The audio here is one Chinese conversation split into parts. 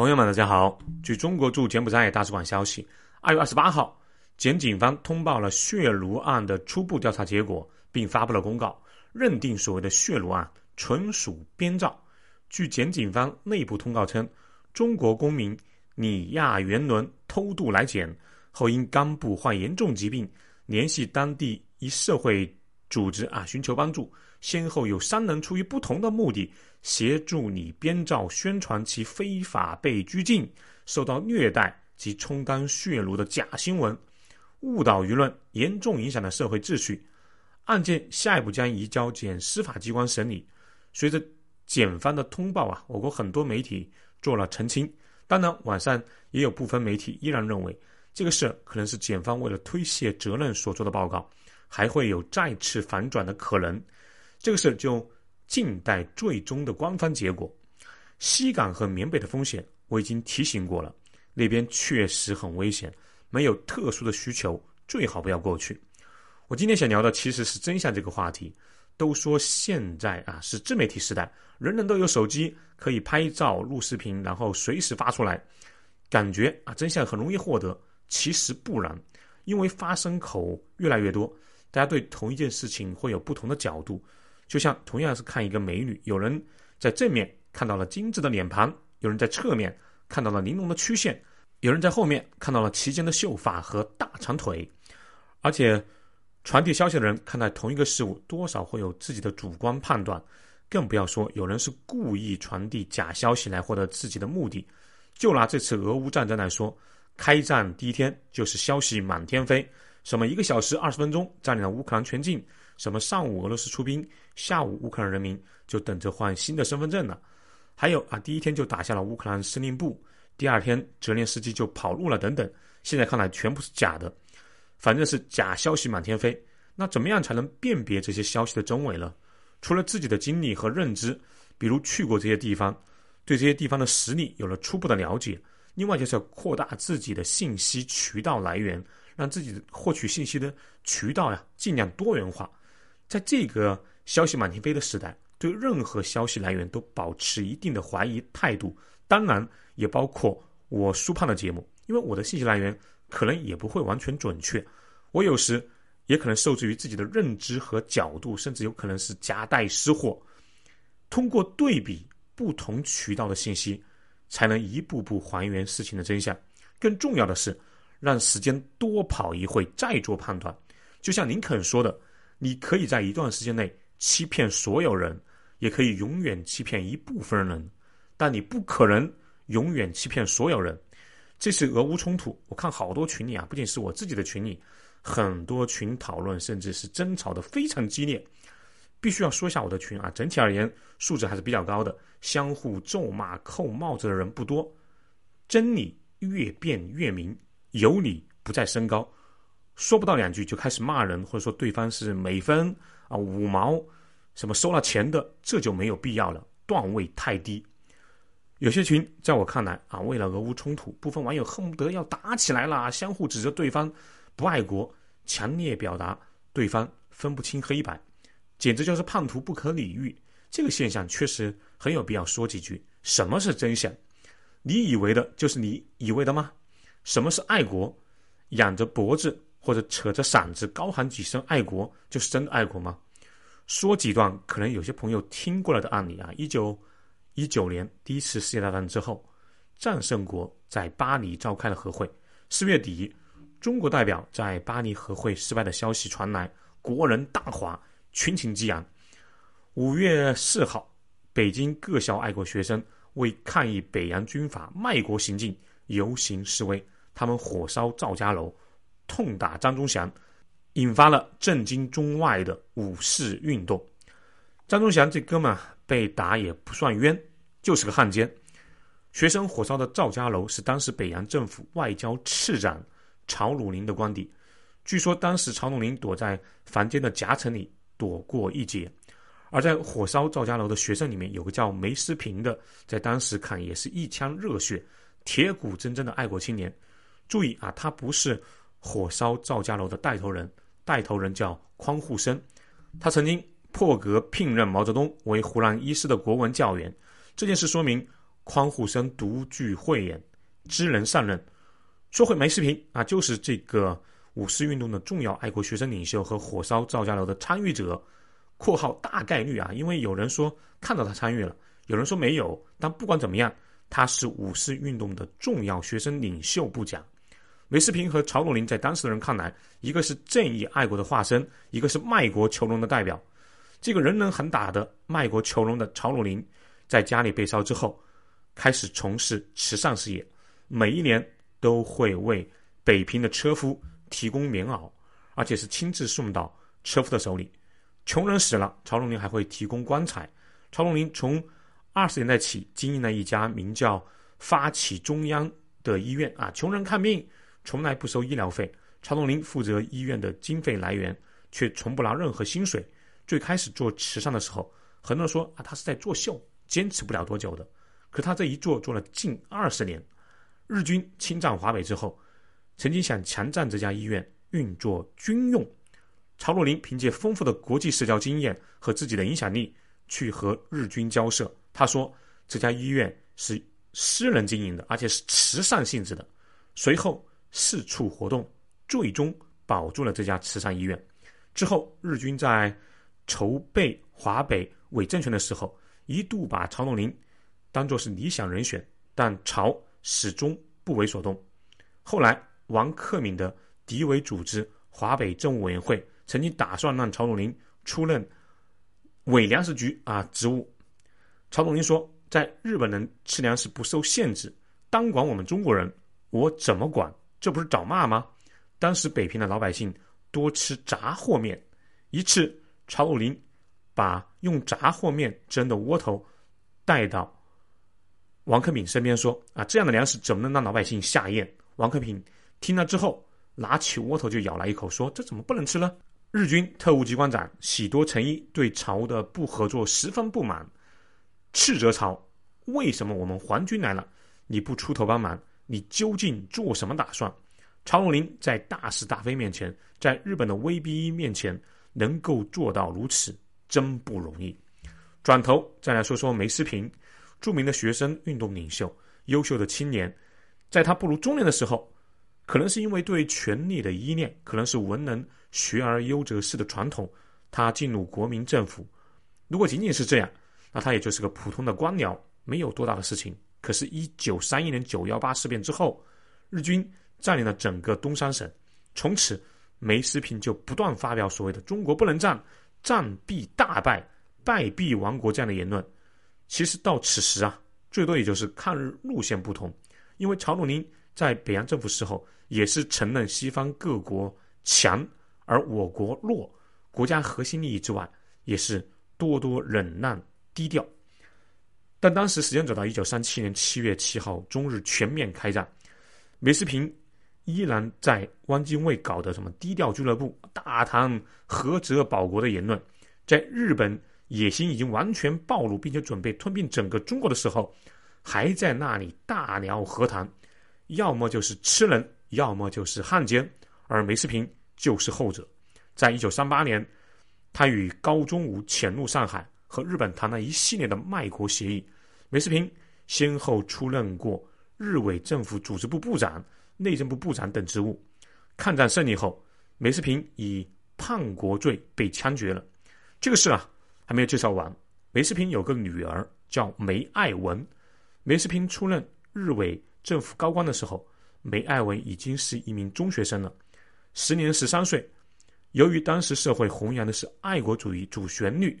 朋友们，大家好。据中国驻柬埔寨大使馆消息，二月二十八号，柬警方通报了血炉案的初步调查结果，并发布了公告，认定所谓的血炉案纯属编造。据柬警方内部通告称，中国公民李亚元伦偷渡来柬后，因肝部患严重疾病，联系当地一社会组织啊寻求帮助，先后有三人出于不同的目的。协助你编造、宣传其非法被拘禁、受到虐待及充当血炉的假新闻，误导舆论，严重影响了社会秩序。案件下一步将移交检司法机关审理。随着检方的通报啊，我国很多媒体做了澄清。当然，网上也有部分媒体依然认为这个事可能是检方为了推卸责任所做的报告，还会有再次反转的可能。这个事就。静待最终的官方结果。西港和缅北的风险我已经提醒过了，那边确实很危险，没有特殊的需求最好不要过去。我今天想聊的其实是真相这个话题。都说现在啊是自媒体时代，人人都有手机，可以拍照、录视频，然后随时发出来，感觉啊真相很容易获得。其实不然，因为发声口越来越多，大家对同一件事情会有不同的角度。就像同样是看一个美女，有人在正面看到了精致的脸庞，有人在侧面看到了玲珑的曲线，有人在后面看到了齐肩的秀发和大长腿。而且，传递消息的人看待同一个事物，多少会有自己的主观判断，更不要说有人是故意传递假消息来获得自己的目的。就拿这次俄乌战争来说，开战第一天就是消息满天飞，什么一个小时二十分钟占领了乌克兰全境。什么上午俄罗斯出兵，下午乌克兰人民就等着换新的身份证了。还有啊，第一天就打下了乌克兰司令部，第二天泽连斯基就跑路了等等。现在看来全部是假的，反正是假消息满天飞。那怎么样才能辨别这些消息的真伪呢？除了自己的经历和认知，比如去过这些地方，对这些地方的实力有了初步的了解，另外就是要扩大自己的信息渠道来源，让自己获取信息的渠道呀尽量多元化。在这个消息满天飞的时代，对任何消息来源都保持一定的怀疑态度，当然也包括我苏胖的节目，因为我的信息来源可能也不会完全准确，我有时也可能受制于自己的认知和角度，甚至有可能是夹带私货。通过对比不同渠道的信息，才能一步步还原事情的真相。更重要的是，让时间多跑一会再做判断。就像林肯说的。你可以在一段时间内欺骗所有人，也可以永远欺骗一部分人，但你不可能永远欺骗所有人。这次俄乌冲突，我看好多群里啊，不仅是我自己的群里，很多群讨论甚至是争吵的非常激烈。必须要说一下我的群啊，整体而言素质还是比较高的，相互咒骂、扣帽子的人不多。真理越辩越明，有理不再升高。说不到两句就开始骂人，或者说对方是美分啊五毛，什么收了钱的，这就没有必要了，段位太低。有些群在我看来啊，为了俄乌冲突，部分网友恨不得要打起来了，相互指责对方不爱国，强烈表达对方分不清黑白，简直就是叛徒不可理喻。这个现象确实很有必要说几句：什么是真相？你以为的就是你以为的吗？什么是爱国？仰着脖子。或者扯着嗓子高喊几声爱国，就是真的爱国吗？说几段可能有些朋友听过了的案例啊。一九一九年第一次世界大战之后，战胜国在巴黎召开了和会。四月底，中国代表在巴黎和会失败的消息传来，国人大哗，群情激昂。五月四号，北京各校爱国学生为抗议北洋军阀卖国行径游行示威，他们火烧赵家楼。痛打张忠祥，引发了震惊中外的五四运动。张忠祥这哥们被打也不算冤，就是个汉奸。学生火烧的赵家楼是当时北洋政府外交次长曹汝霖的官邸。据说当时曹汝霖躲在房间的夹层里躲过一劫。而在火烧赵家楼的学生里面，有个叫梅思平的，在当时看也是一腔热血、铁骨铮铮的爱国青年。注意啊，他不是。火烧赵家楼的带头人，带头人叫匡互生，他曾经破格聘任毛泽东为湖南一师的国文教员。这件事说明，匡护生独具慧眼，知人善任。说回梅世平啊，就是这个五四运动的重要爱国学生领袖和火烧赵家楼的参与者。括号大概率啊，因为有人说看到他参与了，有人说没有。但不管怎么样，他是五四运动的重要学生领袖不假。梅世平和曹汝霖在当时的人看来，一个是正义爱国的化身，一个是卖国求荣的代表。这个人人喊打的卖国求荣的曹汝霖，在家里被烧之后，开始从事慈善事业，每一年都会为北平的车夫提供棉袄，而且是亲自送到车夫的手里。穷人死了，曹荣林还会提供棺材。曹荣林从二十年代起经营了一家名叫“发起中央”的医院啊，穷人看病从来不收医疗费，曹荣林负责医院的经费来源，却从不拿任何薪水。最开始做慈善的时候，很多人说啊，他是在作秀，坚持不了多久的。可他这一做做了近二十年。日军侵占华北之后，曾经想强占这家医院，运作军用。曹若林凭借丰富的国际社交经验和自己的影响力去和日军交涉。他说：“这家医院是私人经营的，而且是慈善性质的。”随后四处活动，最终保住了这家慈善医院。之后，日军在筹备华北伪政权的时候，一度把曹若林当作是理想人选，但曹始终不为所动。后来，王克敏的敌伪组织华北政务委员会。曾经打算让曹汝霖出任伪粮食局啊职务。曹汝霖说，在日本人吃粮食不受限制，单管我们中国人，我怎么管？这不是找骂吗？当时北平的老百姓多吃杂货面，一次曹汝霖把用杂货面蒸的窝头带到王克敏身边说：“啊，这样的粮食怎么能让老百姓下咽？”王克敏听了之后，拿起窝头就咬了一口，说：“这怎么不能吃呢？”日军特务机关长喜多诚一对曹的不合作十分不满，斥责曹：“为什么我们皇军来了，你不出头帮忙？你究竟做什么打算？”曹汝霖在大是大非面前，在日本的威逼面前，能够做到如此，真不容易。转头再来说说梅思平，著名的学生运动领袖，优秀的青年，在他步入中年的时候，可能是因为对权力的依恋，可能是文人。学而优则仕的传统，他进入国民政府。如果仅仅是这样，那他也就是个普通的官僚，没有多大的事情。可是，一九三一年九幺八事变之后，日军占领了整个东三省，从此梅思平就不断发表所谓的“中国不能战，战必大败，败必亡国”这样的言论。其实到此时啊，最多也就是抗日路线不同，因为曹汝霖在北洋政府时候也是承认西方各国强。而我国弱，国家核心利益之外，也是多多忍让低调。但当时时间走到一九三七年七月七号，中日全面开战，梅思平依然在汪精卫搞的什么低调俱乐部，大谈合泽保国的言论，在日本野心已经完全暴露，并且准备吞并整个中国的时候，还在那里大聊和谈，要么就是吃人，要么就是汉奸，而梅思平。就是后者，在一九三八年，他与高宗武潜入上海，和日本谈了一系列的卖国协议。梅思平先后出任过日伪政府组织部部长、内政部部长等职务。抗战胜利后，梅思平以叛国罪被枪决了。这个事啊，还没有介绍完。梅思平有个女儿叫梅爱文。梅思平出任日伪政府高官的时候，梅爱文已经是一名中学生了。时年十三岁，由于当时社会弘扬的是爱国主义主旋律，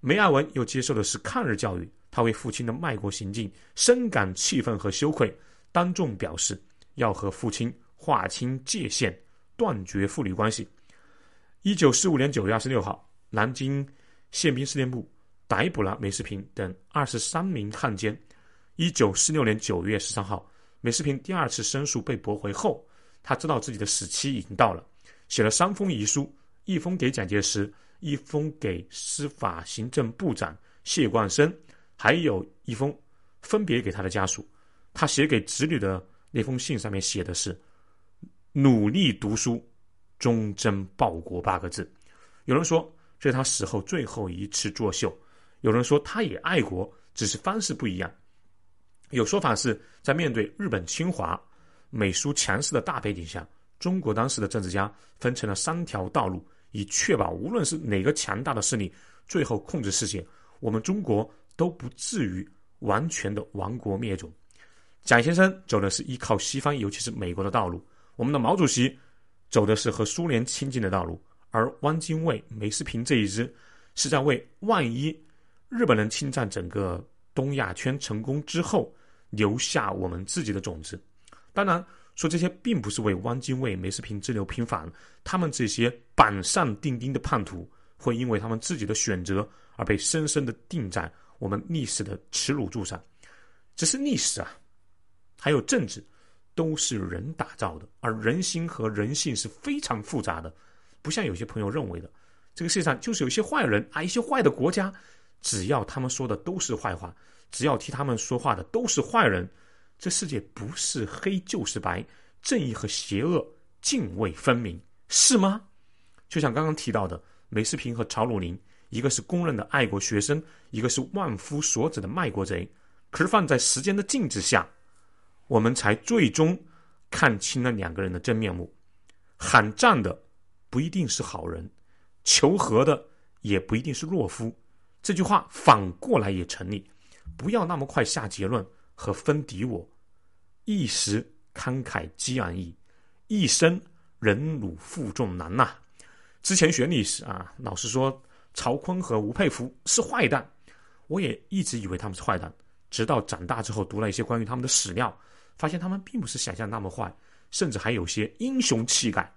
梅爱文又接受的是抗日教育，他为父亲的卖国行径深感气愤和羞愧，当众表示要和父亲划清界限，断绝父女关系。一九四五年九月二十六号，南京宪兵司令部逮捕了梅世平等二十三名汉奸。一九四六年九月十三号，梅世平第二次申诉被驳回后。他知道自己的死期已经到了，写了三封遗书，一封给蒋介石，一封给司法行政部长谢冠生，还有一封分别给他的家属。他写给子女的那封信上面写的是“努力读书，忠贞报国”八个字。有人说这是他死后最后一次作秀，有人说他也爱国，只是方式不一样。有说法是在面对日本侵华、美苏强势的大背景下，中国当时的政治家分成了三条道路，以确保无论是哪个强大的势力最后控制世界，我们中国都不至于完全的亡国灭种。蒋先生走的是依靠西方，尤其是美国的道路；我们的毛主席走的是和苏联亲近的道路，而汪精卫、梅思平这一支是在为万一日本人侵占整个东亚圈成功之后留下我们自己的种子。当然，说这些并不是为汪精卫、梅思平之流平反，他们这些板上钉钉的叛徒会因为他们自己的选择而被深深的钉在我们历史的耻辱柱上。只是历史啊，还有政治，都是人打造的，而人心和人性是非常复杂的，不像有些朋友认为的。这个世界上就是有一些坏人啊，一些坏的国家，只要他们说的都是坏话，只要替他们说话的都是坏人，这世界不是黑就是白，正义和邪恶泾渭分明，是吗？就像刚刚提到的梅思平和曹鲁林，一个是公认的爱国学生，一个是万夫所指的卖国贼，可是放在时间的镜子下，我们才最终看清了两个人的真面目。喊战的不一定是好人。求和的也不一定是懦夫，这句话反过来也成立。不要那么快下结论和分敌我。一时慷慨激昂易，一生忍辱负重难呐。之前学历史啊，老师说曹锟和吴佩孚是坏蛋，我也一直以为他们是坏蛋，直到长大之后读了一些关于他们的史料，发现他们并不是想象那么坏，甚至还有些英雄气概。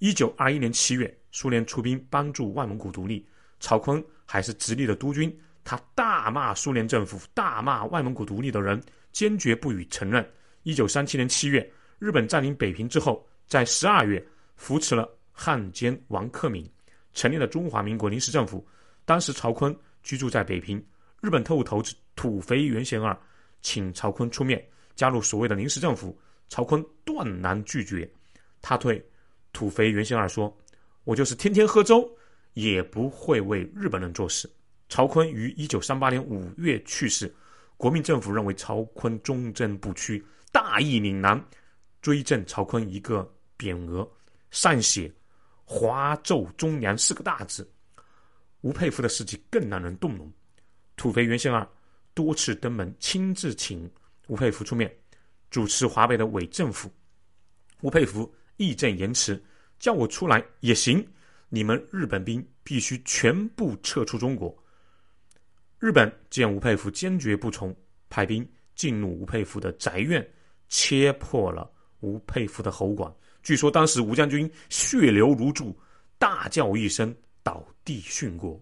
一九二一年七月，苏联出兵帮助外蒙古独立，曹锟还是直隶的督军。他大骂苏联政府，大骂外蒙古独立的人，坚决不予承认。一九三七年七月，日本占领北平之后，在十二月扶持了汉奸王克敏，成立了中华民国临时政府。当时曹锟居住在北平，日本特务头子土肥原贤二请曹锟出面加入所谓的临时政府，曹锟断然拒绝。他对。土肥原贤二说：“我就是天天喝粥，也不会为日本人做事。”曹锟于一九三八年五月去世，国民政府认为曹锟忠贞不屈，大义凛然，追赠曹锟一个匾额，上写“华胄忠良”四个大字。吴佩孚的事迹更让人动容，土肥原贤二多次登门，亲自请吴佩孚出面主持华北的伪政府。吴佩孚。义正言辞，叫我出来也行。你们日本兵必须全部撤出中国。日本见吴佩孚坚决不从，派兵进入吴佩孚的宅院，切破了吴佩孚的喉管。据说当时吴将军血流如注，大叫一声，倒地殉国。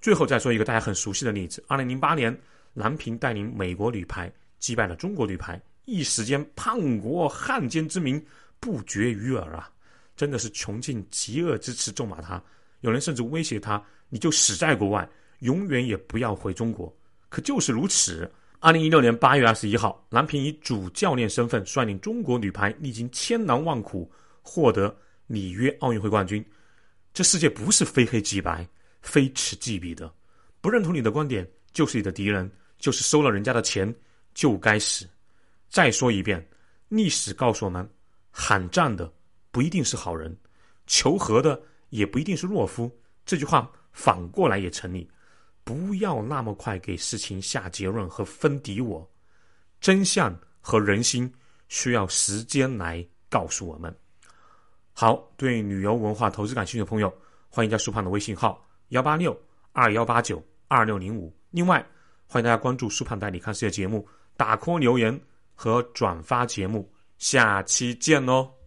最后再说一个大家很熟悉的例子：二零零八年，郎平带领美国女排击败了中国女排，一时间叛国汉奸之名。不绝于耳啊！真的是穷尽极恶之词咒骂他。有人甚至威胁他：“你就死在国外，永远也不要回中国。”可就是如此。二零一六年八月二十一号，郎平以主教练身份率领中国女排历经千难万苦获得里约奥运会冠军。这世界不是非黑即白、非此即彼的。不认同你的观点就是你的敌人，就是收了人家的钱就该死。再说一遍，历史告诉我们。喊战的不一定是好人，求和的也不一定是懦夫。这句话反过来也成立。不要那么快给事情下结论和分敌我，真相和人心需要时间来告诉我们。好，对旅游文化投资感兴趣的朋友，欢迎加苏胖的微信号幺八六二幺八九二六零五。另外，欢迎大家关注苏胖带你看世界节目，打 call 留言和转发节目。下期见喽！